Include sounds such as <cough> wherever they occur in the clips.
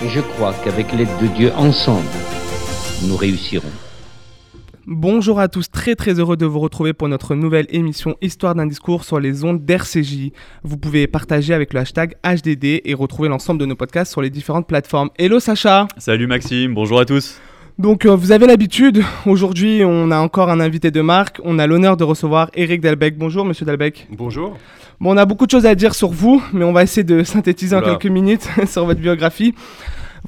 Et je crois qu'avec l'aide de Dieu, ensemble, nous réussirons. Bonjour à tous, très très heureux de vous retrouver pour notre nouvelle émission Histoire d'un discours sur les ondes d'RCJ. Vous pouvez partager avec le hashtag HDD et retrouver l'ensemble de nos podcasts sur les différentes plateformes. Hello Sacha Salut Maxime, bonjour à tous. Donc euh, vous avez l'habitude, aujourd'hui on a encore un invité de marque, on a l'honneur de recevoir Eric Delbecq. Bonjour monsieur Delbecq. Bonjour. Bon on a beaucoup de choses à dire sur vous, mais on va essayer de synthétiser en quelques minutes <laughs> sur votre biographie.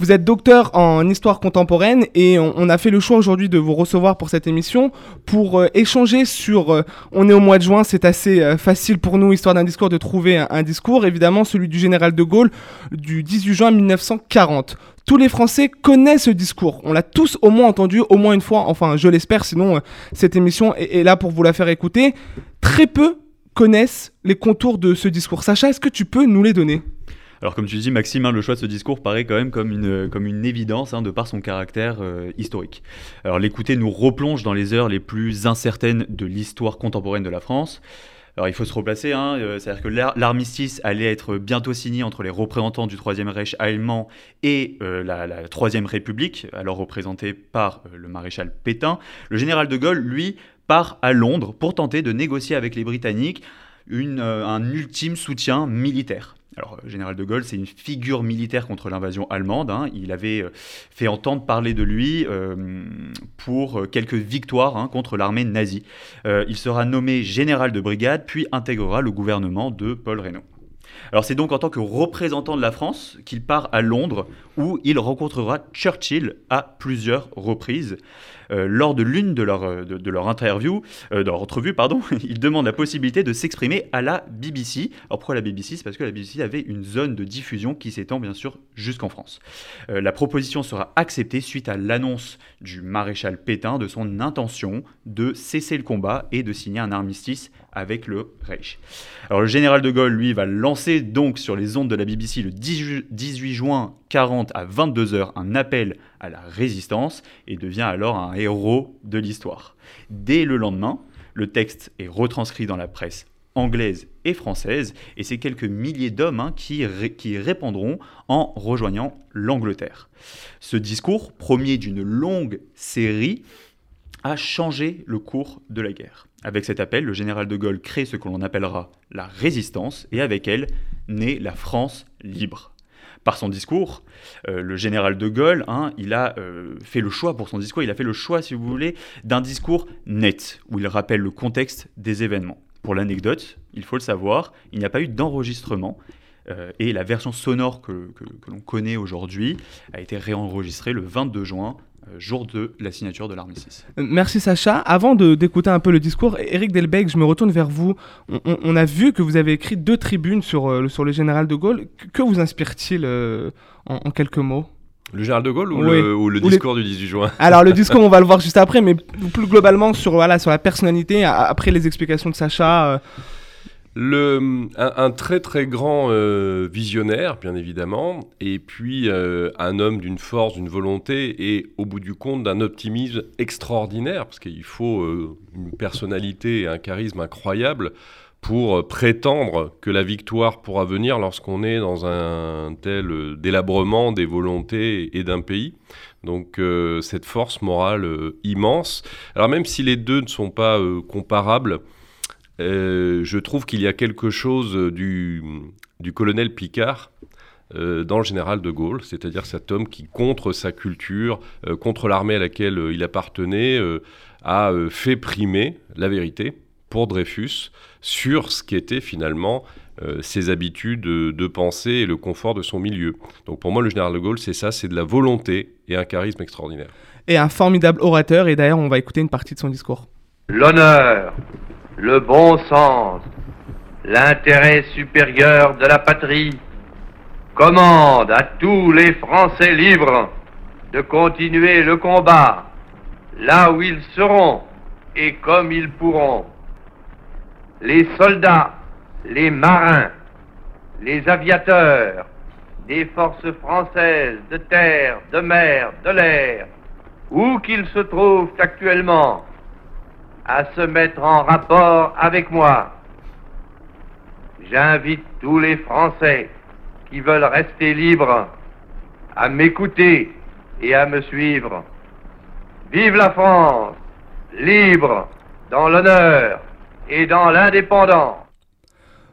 Vous êtes docteur en histoire contemporaine et on, a fait le choix aujourd'hui de vous recevoir pour cette émission pour euh, échanger sur. euh, on est au mois de juin, c'est assez euh, facile pour nous, histoire d'un discours, de trouver un, discours, évidemment celui du général de Gaulle du 18 juin 1940. Tous les Français connaissent ce discours. On l'a tous au moins entendu au moins une fois. Enfin, je l'espère, sinon cette émission est, est là pour vous la faire écouter. Très peu connaissent les contours de ce discours. Sacha, est-ce que tu peux nous les donner? Alors comme tu dis Maxime, hein, le choix de ce discours paraît quand même comme une, comme une évidence hein, de par son caractère euh, historique. Alors l'écouter nous replonge dans les heures les plus incertaines de l'histoire contemporaine de la France. Alors il faut se replacer, hein, euh, c'est-à-dire que l'ar- l'armistice allait être bientôt signé entre les représentants du Troisième Reich allemand et euh, la, Troisième République, alors représentée par le maréchal Pétain. Le général de Gaulle, lui, part à Londres pour tenter de négocier avec les Britanniques euh, un ultime soutien militaire. Alors, euh, général de Gaulle, c'est une figure militaire contre l'invasion allemande. hein. Il avait euh, fait entendre parler de lui pour quelques victoires hein, contre l'armée nazie. Il sera nommé général de brigade, puis intégrera le gouvernement de Paul Reynaud. Alors c'est donc en tant que représentant de la France qu'il part à Londres où il rencontrera Churchill à plusieurs reprises. Euh, lors de l'une de leurs de, de leur interview, euh, de leur entrevue, pardon, <laughs> il demande la possibilité de s'exprimer à la BBC. Alors pourquoi la BBC C'est parce que la BBC avait une zone de diffusion qui s'étend bien sûr jusqu'en France. Euh, la proposition sera acceptée suite à l'annonce du maréchal Pétain de son intention de cesser le combat et de signer un armistice avec le Reich. Le général de Gaulle, lui, va lancer donc sur les ondes de la BBC le 18 18 juin 40 à 22h un appel à la résistance et devient alors un héros de l'histoire. Dès le lendemain, le texte est retranscrit dans la presse anglaise et française et c'est quelques milliers d'hommes hein, qui, ré- qui répondront en rejoignant l'Angleterre. Ce discours, premier d'une longue série, a changé le cours de la guerre. Avec cet appel, le général de Gaulle crée ce que l'on appellera la résistance et avec elle naît la France libre. Par son discours, euh, le général de Gaulle, hein, a euh, fait le choix pour son discours, il a fait le choix, si vous voulez, d'un discours net, où il rappelle le contexte des événements. Pour l'anecdote, il faut le savoir, il n'y a pas eu d'enregistrement, euh, et la version sonore que, l'on connaît aujourd'hui a été réenregistrée le 22 juin, jour de la signature de l'armistice. Euh, Merci Sacha. Avant de- d'écouter un peu le discours, Eric Delbecq, je me retourne vers vous. On, on- on a vu que vous avez écrit deux tribunes sur, euh, le- sur le général de Gaulle. Que, vous inspire-t-il euh, en, en quelques mots? Le général de Gaulle ou, Oui. le, ou le Ou les- discours du 18 juin? Alors le discours, on va le voir juste après, mais <laughs> plus globalement sur, voilà, sur la personnalité, après les explications de Sacha. euh, Un, très très grand euh, visionnaire, bien évidemment, et puis euh, un homme d'une force, d'une volonté, et au bout du compte d'un optimisme extraordinaire, parce qu'il faut euh, une personnalité et un charisme incroyable pour prétendre que la victoire pourra venir lorsqu'on est dans un tel délabrement des volontés et d'un pays. Donc cette force morale immense. Alors même si les deux ne sont pas comparables, euh, je trouve qu'il y a quelque chose du, du colonel Picard euh, dans le général de Gaulle, c'est-à-dire cet homme qui, contre sa culture, euh, contre l'armée à laquelle euh, il appartenait, euh, a euh, fait primer la vérité pour Dreyfus sur ce qu'étaient finalement euh, ses habitudes de, de pensée et le confort de son milieu. Donc pour moi, le général de Gaulle, c'est ça, c'est de la volonté et un charisme extraordinaire. et un formidable orateur, et d'ailleurs on va écouter une partie de son discours. L'honneur, le bon sens, l'intérêt supérieur de la patrie commande à tous les Français libres de continuer le combat là où ils seront et comme ils pourront. Les soldats, les marins, les aviateurs des forces françaises de terre, de mer, de l'air, où qu'ils se trouvent actuellement, à se mettre en rapport avec moi. J'invite tous les Français qui veulent rester libres à m'écouter et à me suivre. Vive la France, libre, dans l'honneur et dans l'indépendance.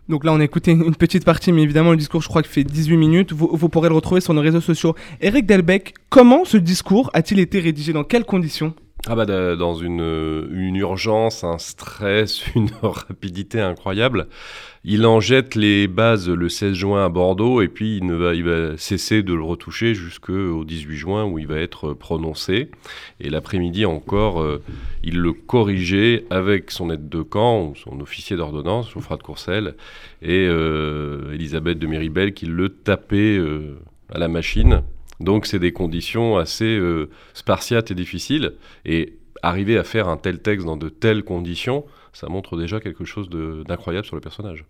Donc là, on a écouté une petite partie, mais évidemment, le discours, je crois, qu'il fait 18 minutes. Vous, vous pourrez le retrouver sur nos réseaux sociaux. Eric Delbecq, comment ce discours a-t-il été rédigé? Dans quelles conditions? Ah bah dans une, urgence, un stress, <laughs> une rapidité incroyable. Il en jette les bases le 16 juin à Bordeaux et puis il, ne va, il va cesser de le retoucher jusqu'au 18 juin où il va être prononcé. Et l'après-midi encore, euh, il le corrigeait avec son aide de camp, son officier d'ordonnance, Geoffroy de Courcelles, et euh, Elisabeth de Méribel qui le tapait euh, à la machine donc c'est des conditions assez euh, spartiates et difficiles. Et arriver à faire un tel texte dans de telles conditions, ça montre déjà quelque chose d'incroyable sur le personnage.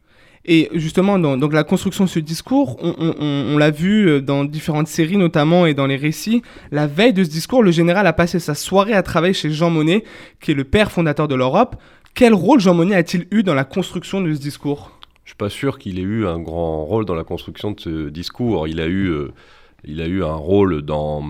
Et justement, dans donc la construction de ce discours, on, l'a vu euh, dans différentes séries notamment et dans les récits, la veille de ce discours, le général a passé sa soirée à travailler chez Jean Monnet, qui est le père fondateur de l'Europe. Quel rôle Jean Monnet a-t-il eu dans la construction de ce discours? Je ne suis pas sûr qu'il ait eu un grand rôle dans la construction de ce discours. Il a eu... Euh, il a eu un rôle dans,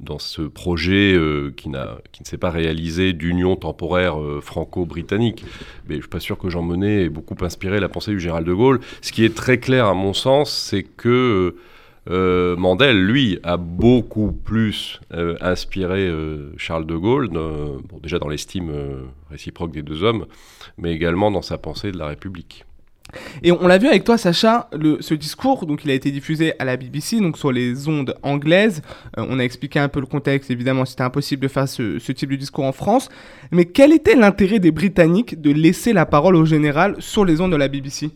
dans ce projet euh, qui, qui ne s'est pas réalisé d'union temporaire euh, franco-britannique. Mais je ne suis pas sûr que Jean Monnet ait beaucoup inspiré la pensée du général de Gaulle. Ce qui est très clair à mon sens, c'est que euh, Mandel, lui, a beaucoup plus inspiré Charles de Gaulle, déjà dans l'estime réciproque des deux hommes, mais également dans sa pensée de la République. Et on l'a vu avec toi, Sacha, ce discours, donc il a été diffusé à la BBC, donc sur les ondes anglaises. Euh, on a expliqué un peu le contexte, évidemment, c'était impossible de faire ce, type de discours en France. Mais quel était l'intérêt des Britanniques de laisser la parole au général sur les ondes de la BBC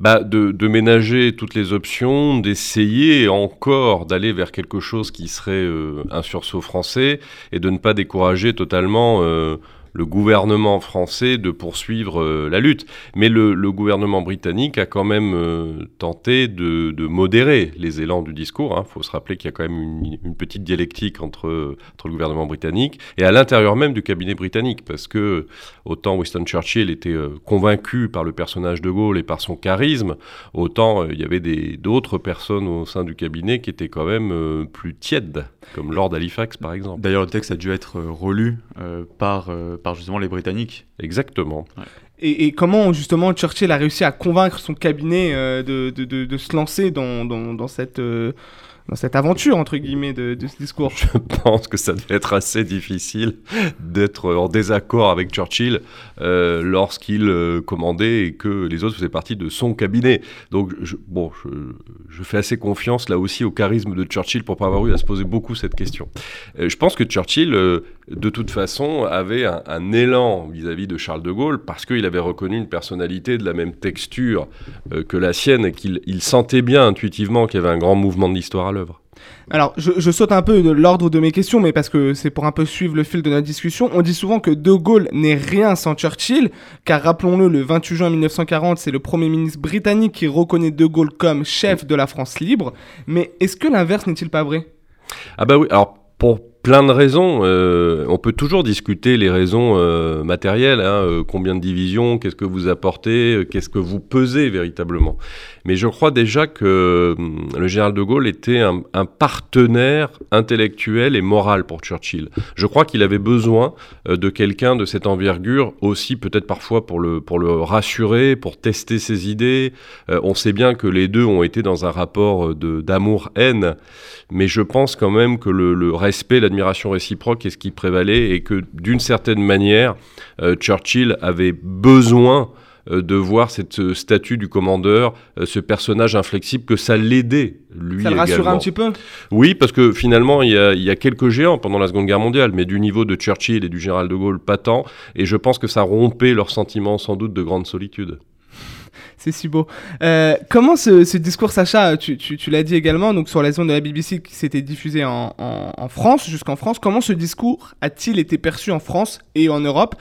bah, de, de, ménager toutes les options, d'essayer encore d'aller vers quelque chose qui serait euh, un sursaut français et de ne pas décourager totalement euh, le gouvernement français de poursuivre euh, la lutte. Mais le, gouvernement britannique a quand même euh, tenté de, modérer les élans du discours. Il hein. faut se rappeler qu'il y a quand même une, petite dialectique entre, le gouvernement britannique et à l'intérieur même du cabinet britannique. Parce que autant Winston Churchill était euh, convaincu par le personnage de Gaulle et par son charisme, autant il y avait d'autres personnes au sein du cabinet qui étaient quand même plus tièdes, comme Lord Halifax par exemple. D'ailleurs, le texte a dû être relu par par justement les Britanniques. Exactement. Et, comment justement Churchill a réussi à convaincre son cabinet euh, de, de, de, se lancer dans, dans, dans cette... Euh, dans cette aventure, entre guillemets, de, ce discours? Je pense que ça devait être assez difficile d'être en désaccord avec Churchill euh, lorsqu'il euh, commandait et que les autres faisaient partie de son cabinet. Donc, je, bon, je, fais assez confiance là aussi au charisme de Churchill pour pas avoir eu à se poser beaucoup cette question. Euh, je pense que Churchill, de toute façon, avait un, élan vis-à-vis de Charles de Gaulle parce qu'il avait reconnu une personnalité de la même texture que la sienne et qu'il sentait bien intuitivement qu'il y avait un grand mouvement de l'histoire à alors, je, saute un peu de l'ordre de mes questions, mais parce que c'est pour un peu suivre le fil de notre discussion. On dit souvent que De Gaulle n'est rien sans Churchill, car rappelons-le, le 28 juin 1940, c'est le Premier ministre britannique qui reconnaît De Gaulle comme chef de la France libre. Mais est-ce que l'inverse n'est-il pas vrai? Ah bah oui, alors pour plein de raisons. Euh, on peut toujours discuter les raisons euh, matérielles. Hein, euh, combien de divisions Qu'est-ce que vous apportez Qu'est-ce que vous pesez véritablement Mais je crois déjà que le général de Gaulle était un, partenaire intellectuel et moral pour Churchill. Je crois qu'il avait besoin de quelqu'un de cette envergure aussi, peut-être parfois pour le, pour le rassurer, pour tester ses idées. on sait bien que les deux ont été dans un rapport d'amour-haine, mais je pense quand même que le, le respect, l'admiration réciproque est ce qui prévalait et que d'une certaine manière, euh, Churchill avait besoin euh, de voir cette euh, statue du commandeur, ce personnage inflexible, que ça l'aidait, lui Ça le rassurait un petit peu? Oui, parce que finalement, il y, a, il y, a, quelques géants pendant la Seconde Guerre mondiale, mais du niveau de Churchill et du général de Gaulle, pas tant, et je pense que ça rompait leur sentiment sans doute de grande solitude. C'est si beau. Euh, comment ce, discours, Sacha, tu, l'as dit également, donc sur la zone de la BBC qui s'était diffusée en, France, jusqu'en France, comment ce discours a-t-il été perçu en France et en Europe?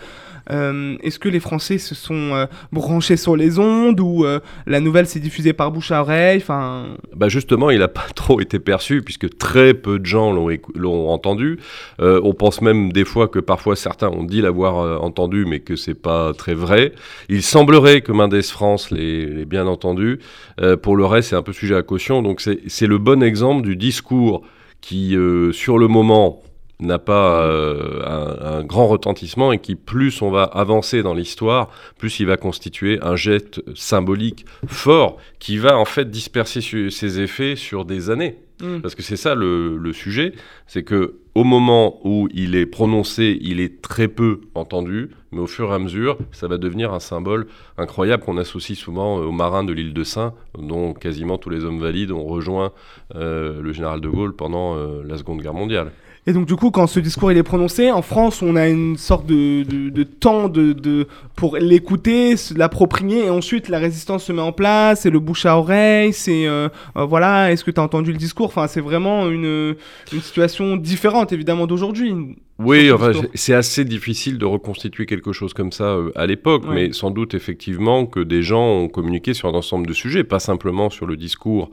Est-ce que les Français se sont euh, branchés sur les ondes ou euh, la nouvelle s'est diffusée par bouche à oreille? Enfin... bah Justement, il n'a pas <laughs> trop été perçu puisque très peu de gens l'ont entendu. Euh, on pense même des fois que parfois certains ont dit l'avoir euh, entendu mais que c'est pas très vrai. Il semblerait que Mendes France l'ait bien entendu. Euh, pour le reste, c'est un peu sujet à caution. Donc c'est le bon exemple du discours qui, sur le moment, n'a pas euh, un, un, grand retentissement et qui, plus on va avancer dans l'histoire, plus il va constituer un jet symbolique fort qui va en fait disperser ses effets sur des années. Mmh. Parce que c'est ça le, le sujet, c'est que au moment où il est prononcé, il est très peu entendu, mais au fur et à mesure, ça va devenir un symbole incroyable qu'on associe souvent aux marins de l'île de Saint, dont quasiment tous les hommes valides ont rejoint euh, le général de Gaulle pendant euh, la Seconde Guerre mondiale. Et donc du coup, quand ce discours il est prononcé, en France, on a une sorte de, de, de temps de, de, pour l'écouter, l'approprier, et ensuite la résistance se met en place, c'est le bouche à oreille, c'est euh, euh, voilà, est-ce que tu as entendu le discours? Enfin, c'est vraiment une, une situation différente évidemment d'aujourd'hui. Oui, enfin, c'est assez difficile de reconstituer quelque chose comme ça euh, à l'époque, ouais. mais sans doute effectivement que des gens ont communiqué sur un ensemble de sujets, pas simplement sur le discours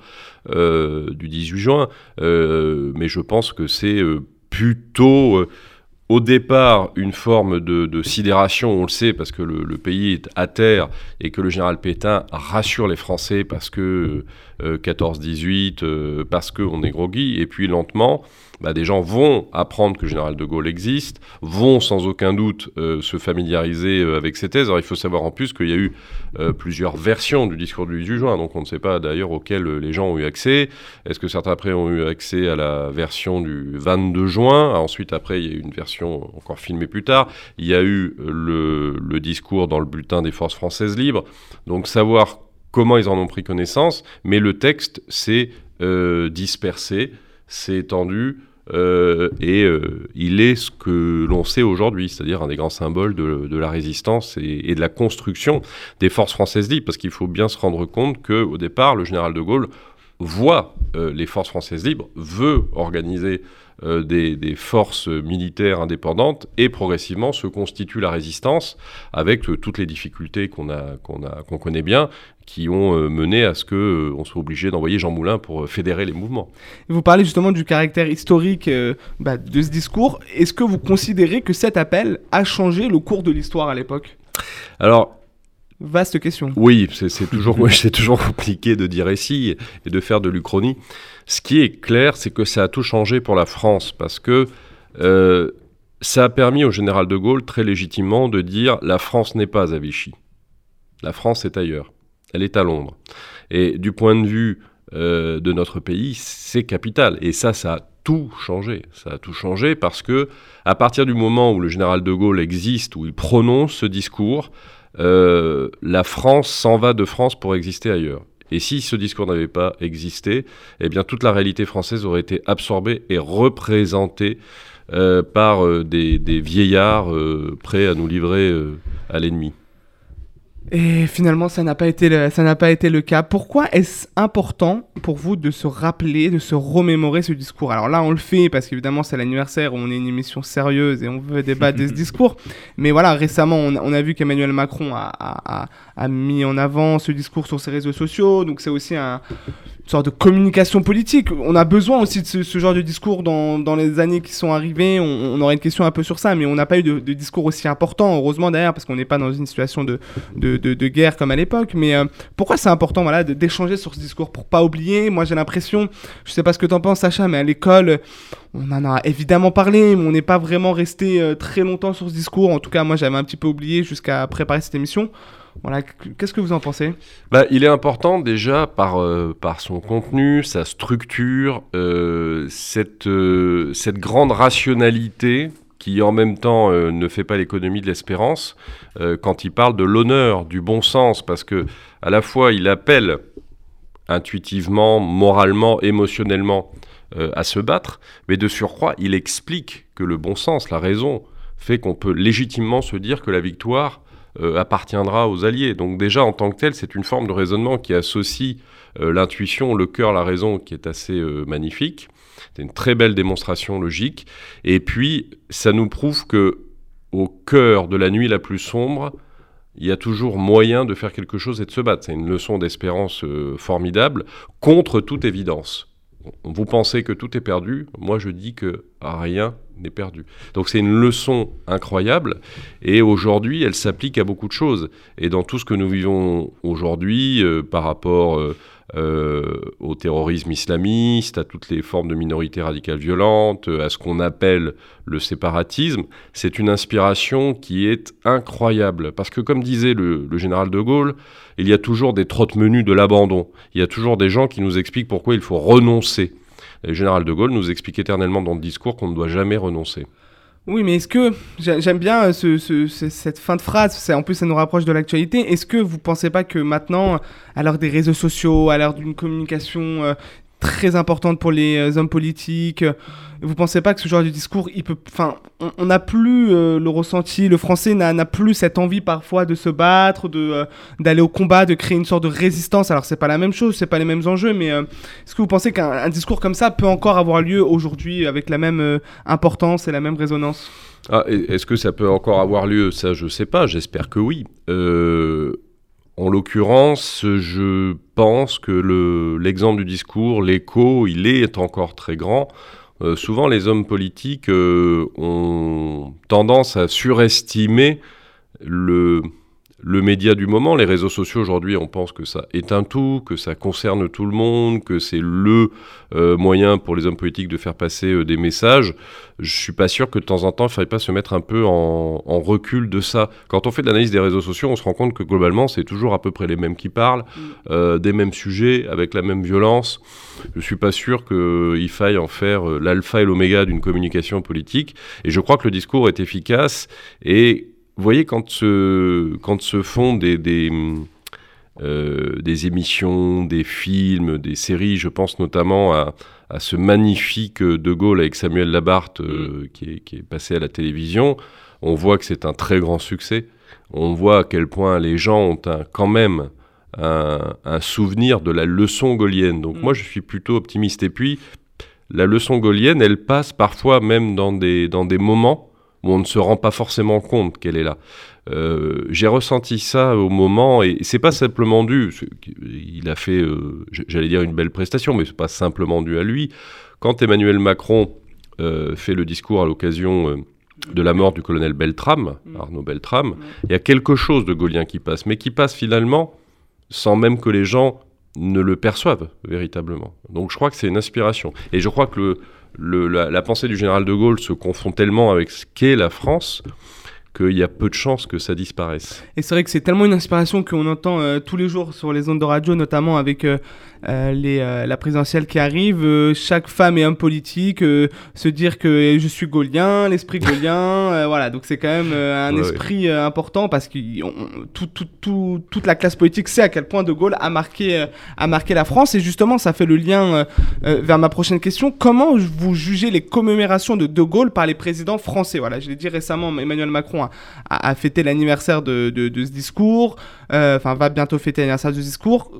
euh, du 18 juin, euh, mais je pense que c'est plutôt euh, au départ une forme de, sidération, on le sait, parce que le, pays est à terre et que le général Pétain rassure les Français parce que 14-18, euh, parce qu'on est groggy, et puis lentement, bah, des gens vont apprendre que le général de Gaulle existe, vont sans aucun doute euh, se familiariser euh, avec ses thèses. Alors il faut savoir en plus qu'il y a eu euh, plusieurs versions du discours du 18 juin, donc on ne sait pas d'ailleurs auxquelles les gens ont eu accès. Est-ce que certains après ont eu accès à la version du 22 juin? Ensuite, après, il y a eu une version encore filmée plus tard. Il y a eu le, le discours dans le bulletin des forces françaises libres. Donc savoir comment ils en ont pris connaissance, mais le texte s'est euh, dispersé, s'est étendu, euh, et euh, il est ce que l'on sait aujourd'hui, c'est-à-dire un des grands symboles de, la résistance et, et, de la construction des forces françaises libres, parce qu'il faut bien se rendre compte qu'au départ, le général de Gaulle voit euh, les forces françaises libres, veut organiser euh, des, des, forces militaires indépendantes et progressivement se constitue la résistance avec euh, toutes les difficultés qu'on qu'on qu'on connaît bien qui ont mené à ce qu'on euh, soit obligé d'envoyer Jean Moulin pour fédérer les mouvements. Vous parlez justement du caractère historique bah, de ce discours. Est-ce que vous considérez que cet appel a changé le cours de l'histoire à l'époque? Alors, Vaste question. Oui, c'est toujours, <laughs> toujours compliqué de dire ici et de faire de l'Uchronie. Ce qui est clair, c'est que ça a tout changé pour la France parce que euh, ça a permis au général de Gaulle très légitimement de dire la France n'est pas à Vichy. La France est ailleurs. Elle est à Londres. Et du point de vue euh, de notre pays, c'est capital. Et ça, ça a tout changé. Ça a tout changé parce que à partir du moment où le général de Gaulle existe, où il prononce ce discours, euh, la France s'en va de France pour exister ailleurs. Et si ce discours n'avait pas existé, eh bien toute la réalité française aurait été absorbée et représentée euh, par euh, des, des, vieillards euh, prêts à nous livrer à l'ennemi. Et finalement, ça n'a pas été le, ça n'a pas été le cas. Pourquoi est-ce important pour vous de se rappeler, de se remémorer ce discours? Alors là, on le fait parce qu'évidemment, c'est l'anniversaire, on est une émission sérieuse et on veut débattre de ce <laughs> discours. Mais voilà, récemment, on, on a vu qu'Emmanuel Macron a, a, a, mis en avant ce discours sur ses réseaux sociaux. Donc c'est aussi un, une sorte de communication politique. On a besoin aussi de ce, genre de discours dans, dans, les années qui sont arrivées. On, on, aurait une question un peu sur ça, mais on n'a pas eu de, discours aussi important, heureusement d'ailleurs, parce qu'on n'est pas dans une situation de, de, de, guerre comme à l'époque. Mais euh, pourquoi c'est important voilà, d'échanger sur ce discours pour pas oublier? Moi j'ai l'impression, je sais pas ce que tu en penses Sacha, mais à l'école, on en a évidemment parlé, mais on n'est pas vraiment resté euh, très longtemps sur ce discours. En tout cas, moi j'avais un petit peu oublié jusqu'à préparer cette émission. Voilà, qu'est-ce que vous en pensez? Bah, Il est important déjà par, euh, par son contenu, sa structure, euh, cette, euh, cette grande rationalité qui en même temps ne fait pas l'économie de l'espérance quand il parle de l'honneur, du bon sens, parce que à la fois il appelle intuitivement, moralement, émotionnellement à se battre, mais de surcroît il explique que le bon sens, la raison, fait qu'on peut légitimement se dire que la victoire euh, appartiendra aux Alliés. Donc déjà, en tant que tel, c'est une forme de raisonnement qui associe euh, l'intuition, le cœur, la raison, qui est assez euh, magnifique. C'est une très belle démonstration logique. Et puis, ça nous prouve que au cœur de la nuit la plus sombre, il y a toujours moyen de faire quelque chose et de se battre. C'est une leçon d'espérance formidable contre toute évidence. Vous pensez que tout est perdu, moi je dis que rien n'est perdu. Donc c'est une leçon incroyable et aujourd'hui elle s'applique à beaucoup de choses. Et dans tout ce que nous vivons aujourd'hui euh, par rapport euh, euh, au terrorisme islamiste, à toutes les formes de minorités radicales violentes, à ce qu'on appelle le séparatisme, c'est une inspiration qui est incroyable. Parce que comme disait le, le général de Gaulle, il y a toujours des trottes-menus de l'abandon. Il y a toujours des gens qui nous expliquent pourquoi il faut renoncer. Le général de Gaulle nous explique éternellement dans le discours qu'on ne doit jamais renoncer. Oui, mais est-ce que j'aime bien ce, cette fin de phrase. En plus, ça nous rapproche de l'actualité. Est-ce que vous pensez pas que maintenant, à l'heure des réseaux sociaux, à l'heure d'une communication euh, très importante pour les euh, hommes politiques. Vous pensez pas que ce genre de discours, il peut, enfin, on n'a plus euh, le ressenti, le français n'a plus cette envie parfois de se battre, de euh, d'aller au combat, de créer une sorte de résistance. Alors c'est pas la même chose, c'est pas les mêmes enjeux, mais est-ce que vous pensez qu'un discours comme ça peut encore avoir lieu aujourd'hui avec la même importance et la même résonance? Ah, Est-ce que ça peut encore avoir lieu? Ça, je sais pas. J'espère que oui. En l'occurrence, je pense que l'exemple du discours, l'écho, il est encore très grand. Euh, souvent, les hommes politiques euh, ont tendance à surestimer le, le média du moment, les réseaux sociaux aujourd'hui, on pense que ça un tout, que ça concerne tout le monde, que c'est le euh, moyen pour les hommes politiques de faire passer euh, des messages. Je suis pas sûr que de temps en temps, il faille pas se mettre un peu en, recul de ça. Quand on fait de l'analyse des réseaux sociaux, on se rend compte que globalement, c'est toujours à peu près les mêmes qui parlent, mm. euh, des mêmes sujets, avec la même violence. Je suis pas sûr qu'il faille en faire l'alpha et l'oméga d'une communication politique. Et je crois que le discours est efficace et vous voyez, quand se, quand se font des, des, euh, des, émissions, des films, des séries, je pense notamment à, à ce magnifique De Gaulle avec Samuel Labarthe euh, mm. qui, est, qui, est, passé à la télévision, on voit que c'est un très grand succès. On voit à quel point les gens ont un, quand même un, un, souvenir de la leçon gaulienne. Donc mm. moi, je suis plutôt optimiste. Et puis, la leçon gaulienne, elle passe parfois même dans des, dans des moments où on ne se rend pas forcément compte qu'elle est là. Euh, j'ai ressenti ça au moment, et c'est pas simplement dû, il a fait, euh, j'allais dire une belle prestation, mais c'est pas simplement dû à lui. Quand Emmanuel Macron euh, fait le discours à l'occasion de la mort du colonel Beltrame, mm. Arnaud Beltrame, il y a quelque chose de gaulien qui passe, mais qui passe finalement sans même que les gens ne le perçoivent véritablement. Donc je crois que c'est une inspiration. Et je crois que le, la, pensée du général de Gaulle se confond tellement avec ce qu'est la France qu'il y a peu de chances que ça disparaisse. Et c'est vrai que c'est tellement une inspiration qu'on entend euh, tous les jours sur les ondes de radio, notamment avec euh, euh, les, la présidentielle qui arrive. chaque femme et homme politique se dire que je suis gaulien, l'esprit <laughs> gaulien. voilà, donc c'est quand même un esprit important parce que tout, tout, tout, toute la classe politique sait à quel point De Gaulle a marqué, a marqué la France. Et justement, ça fait le lien vers ma prochaine question. Comment vous jugez les commémorations de De Gaulle par les présidents français? Voilà, je l'ai dit récemment, Emmanuel Macron à, fêter l'anniversaire de, ce discours, euh, enfin va bientôt fêter l'anniversaire du discours.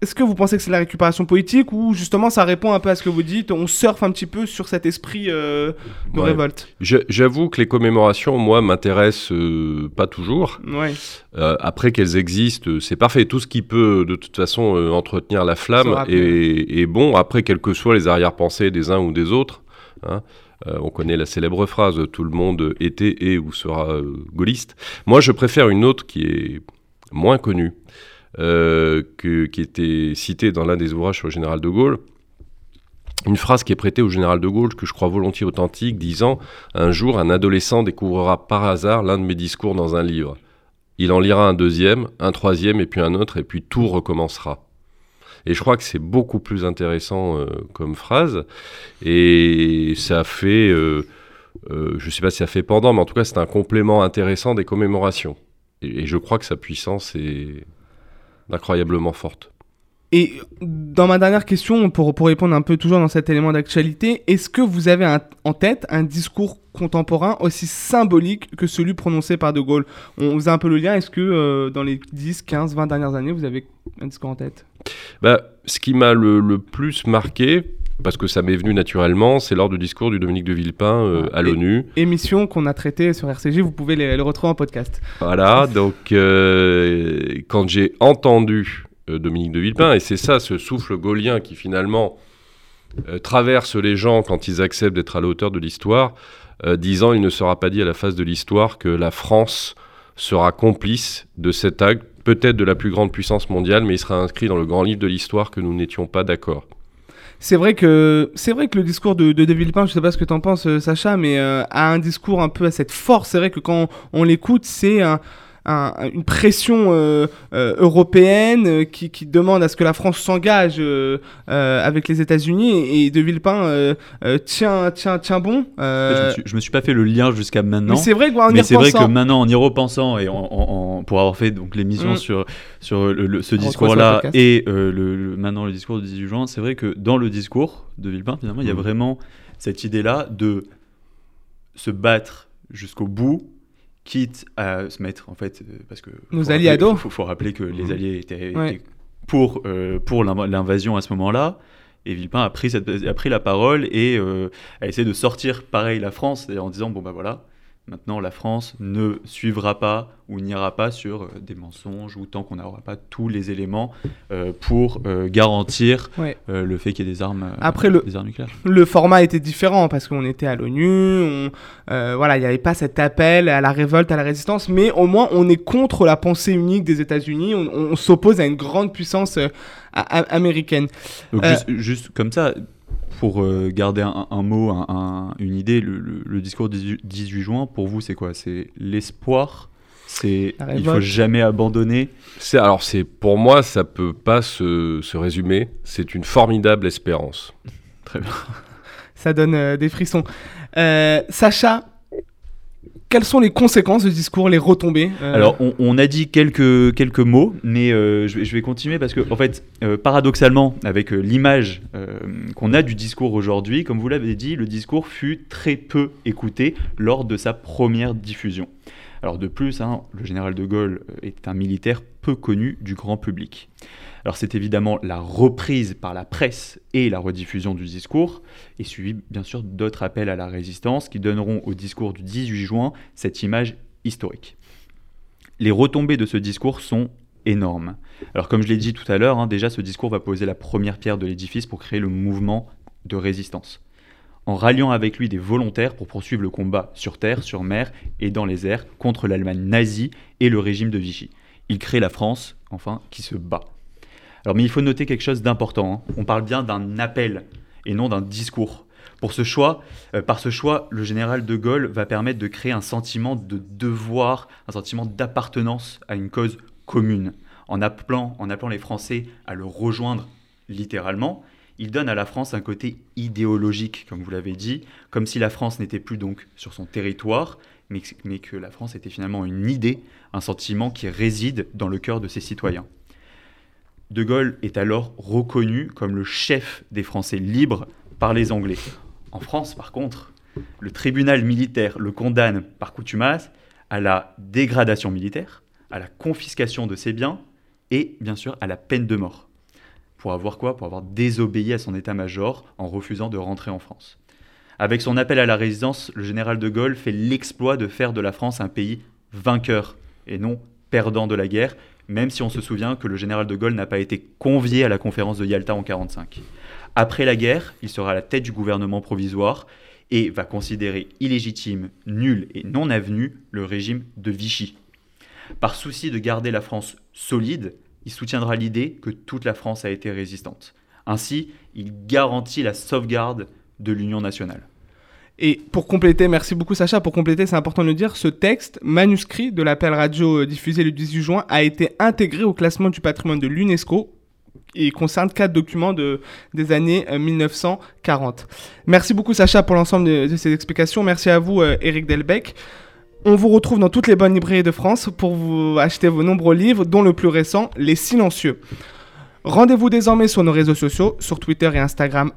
Est-ce que vous pensez que c'est la récupération politique ou justement ça répond un peu à ce que vous dites On surfe un petit peu sur cet esprit euh, de révolte? J'avoue que les commémorations, moi, m'intéressent euh, pas toujours. Ouais. après qu'elles existent, c'est parfait. Tout ce qui peut de toute façon entretenir la flamme est, bon, après quelles que soient les arrière-pensées des uns ou des autres. Hein. Euh, on connaît la célèbre phrase tout le monde était et ou sera euh, gaulliste. Moi, je préfère une autre qui est moins connue, euh, qui était citée dans l'un des ouvrages sur le général de Gaulle. Une phrase qui est prêtée au général de Gaulle, que je crois volontiers authentique, disant Un jour, un adolescent découvrira par hasard l'un de mes discours dans un livre. Il en lira un deuxième, un troisième, et puis un autre, et puis tout recommencera. Et je crois que c'est beaucoup plus intéressant euh, comme phrase. Et ça fait, euh, je ne sais pas si ça fait pendant, mais en tout cas, c'est un complément intéressant des commémorations. Et, je crois que sa puissance est incroyablement forte. Et dans ma dernière question, pour, pour répondre un peu toujours dans cet élément d'actualité, est-ce que vous avez un- en tête un discours contemporain aussi symbolique que celui prononcé par De Gaulle? On faisait un peu le lien, est-ce que euh, dans les 10, 15, 20 dernières années, vous avez un discours en tête? Bah, ce qui m'a le, le plus marqué, parce que ça m'est venu naturellement, c'est lors du discours du Dominique de Villepin euh, à l'ONU. Émission qu'on a traitée sur RCG, vous pouvez les- le retrouver en podcast. Voilà, donc euh, quand j'ai entendu euh, Dominique de Villepin, et c'est ça, ce souffle gaulien qui finalement traverse les gens quand ils acceptent d'être à la hauteur de l'histoire, disant il ne sera pas dit à la face de l'histoire que la France sera complice de cet acte, peut-être de la plus grande puissance mondiale, mais il sera inscrit dans le grand livre de l'histoire que nous n'étions pas d'accord. C'est vrai que c'est vrai que le discours de de, de Villepin, je sais pas ce que t'en penses, euh, Sacha, mais euh, a un discours un peu à cette force. C'est vrai que quand on, l'écoute, c'est un- un- une pression euh, euh, européenne euh, qui, qui demande à ce que la France s'engage euh, euh, avec les États-Unis et, de Villepin euh, euh, tient tient tient bon. Je, me suis, je me suis pas fait le lien jusqu'à maintenant. mais c'est vrai Mais c'est vrai que maintenant, en y repensant et en, en- en- pour avoir fait donc l'émission Mm. sur sur le- le- ce discours-là et euh, le, le- maintenant le discours du 18 juin, c'est vrai que dans le discours de Villepin, finalement, il y a Mm. vraiment cette idée-là de se battre jusqu'au bout, quitte à se mettre en fait euh, parce que Nos alliés à dos. Faut, faut rappeler que les Mm. alliés étaient, Ouais. étaient pour euh, pour l'inv- l'invasion à ce moment-là. Et Villepin a pris, cette, a pris la parole et euh, a essayé de sortir pareil la France en disant bon bah voilà maintenant la France ne suivra pas ou n'ira pas sur euh, des mensonges ou tant qu'on n'aura pas tous les éléments euh, pour euh, garantir Ouais. euh, le fait qu'il y ait des armes Après, le- des armes nucléaires. le format était différent parce qu'on était à l'ONU, on- voilà, il n'y avait pas cet appel à la révolte, à la résistance, mais au moins on est contre la pensée unique des États-Unis, on, on s'oppose à une grande puissance américaine. Donc juste, juste comme ça, pour euh, garder un, un mot, un- un- une idée, le, le- le discours du 18 juin, pour vous, c'est quoi? C'est l'espoir? C'est il faut jamais abandonner? C'est alors c'est pour moi ça peut pas se, se résumer. C'est une formidable espérance. <laughs> Très bien. Ça donne euh, des frissons. Euh, Sacha, quelles sont les conséquences du discours, les retombées euh, Alors, on, on a dit quelques, quelques mots, mais euh, je, vais, je vais continuer parce que, en fait, euh, paradoxalement, avec euh, l'image euh, qu'on a du discours aujourd'hui, comme vous l'avez dit, le discours fut très peu écouté lors de sa première diffusion. Alors, de plus, hein, le général de Gaulle euh, est un militaire peu connu du grand public. Alors, c'est évidemment la reprise par la presse et la rediffusion du discours, et suivi bien sûr d'autres appels à la résistance qui donneront au discours du 18 juin cette image historique les retombées de ce discours sont énormes. Alors comme je l'ai dit tout à l'heure, hein, déjà ce discours va poser la première pierre de l'édifice pour créer le mouvement de résistance. En ralliant avec lui des volontaires pour poursuivre le combat sur terre, sur mer et dans les airs contre l'Allemagne nazie et le régime de Vichy. Il crée la France, enfin, qui se bat. Alors mais il faut noter quelque chose d'important. hein. On parle bien d'un appel et non d'un discours. Pour ce choix, euh, par ce choix, le général de Gaulle va permettre de créer un sentiment de devoir, un sentiment d'appartenance à une cause commune. En appelant, en appelant les Français à le rejoindre littéralement, il donne à la France un côté idéologique, comme vous l'avez dit, comme si la France n'était plus donc sur son territoire, mais, que- la France était finalement une idée, un sentiment qui réside dans le cœur de ses citoyens. De Gaulle est alors reconnu comme le chef des Français libres par les Anglais. En France, par contre, le tribunal militaire le condamne par coutumace à la dégradation militaire, à la confiscation de ses biens et bien sûr à la peine de mort. Pour avoir quoi? Pour avoir désobéi à son état-major en refusant de rentrer en France. Avec son appel à la résistance, le général de Gaulle fait l'exploit de faire de la France un pays vainqueur et non perdant de la guerre, même si on se souvient que le général de Gaulle n'a pas été convié à la conférence de Yalta en 1945. Après la guerre, il sera à la tête du gouvernement provisoire et va considérer illégitime, nul et non avenu le régime de Vichy. Par souci de garder la France solide, il soutiendra l'idée que toute la France a été résistante. Ainsi, il garantit la sauvegarde de l'Union nationale. Et pour compléter, merci beaucoup Sacha, pour compléter, c'est important de le dire, ce texte manuscrit de l'appel radio euh, diffusé le 18 juin a été intégré au classement du patrimoine de l'UNESCO et concerne quatre documents de, des années euh, 1940. Merci beaucoup Sacha pour l'ensemble de, de ces explications. Merci à vous euh, Eric Delbecq. On vous retrouve dans toutes les bonnes librairies de France pour vous acheter vos nombreux livres, dont le plus récent, Les Silencieux. Rendez-vous désormais sur nos réseaux sociaux, sur Twitter et Instagram,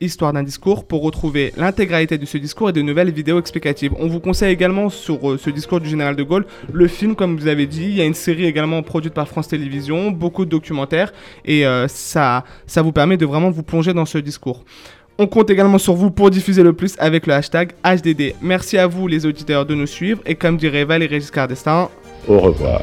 histoire d'un discours, pour retrouver l'intégralité de ce discours et de nouvelles vidéos explicatives. On vous conseille également sur euh, ce discours du général de Gaulle le film, comme vous avez dit. Il y a une série également produite par France Télévisions, beaucoup de documentaires, et euh, ça, ça vous permet de vraiment vous plonger dans ce discours. On compte également sur vous pour diffuser le plus avec le hashtag HDD. Merci à vous les auditeurs de nous suivre, et comme dirait Valérie Giscard d'Estaing, au revoir.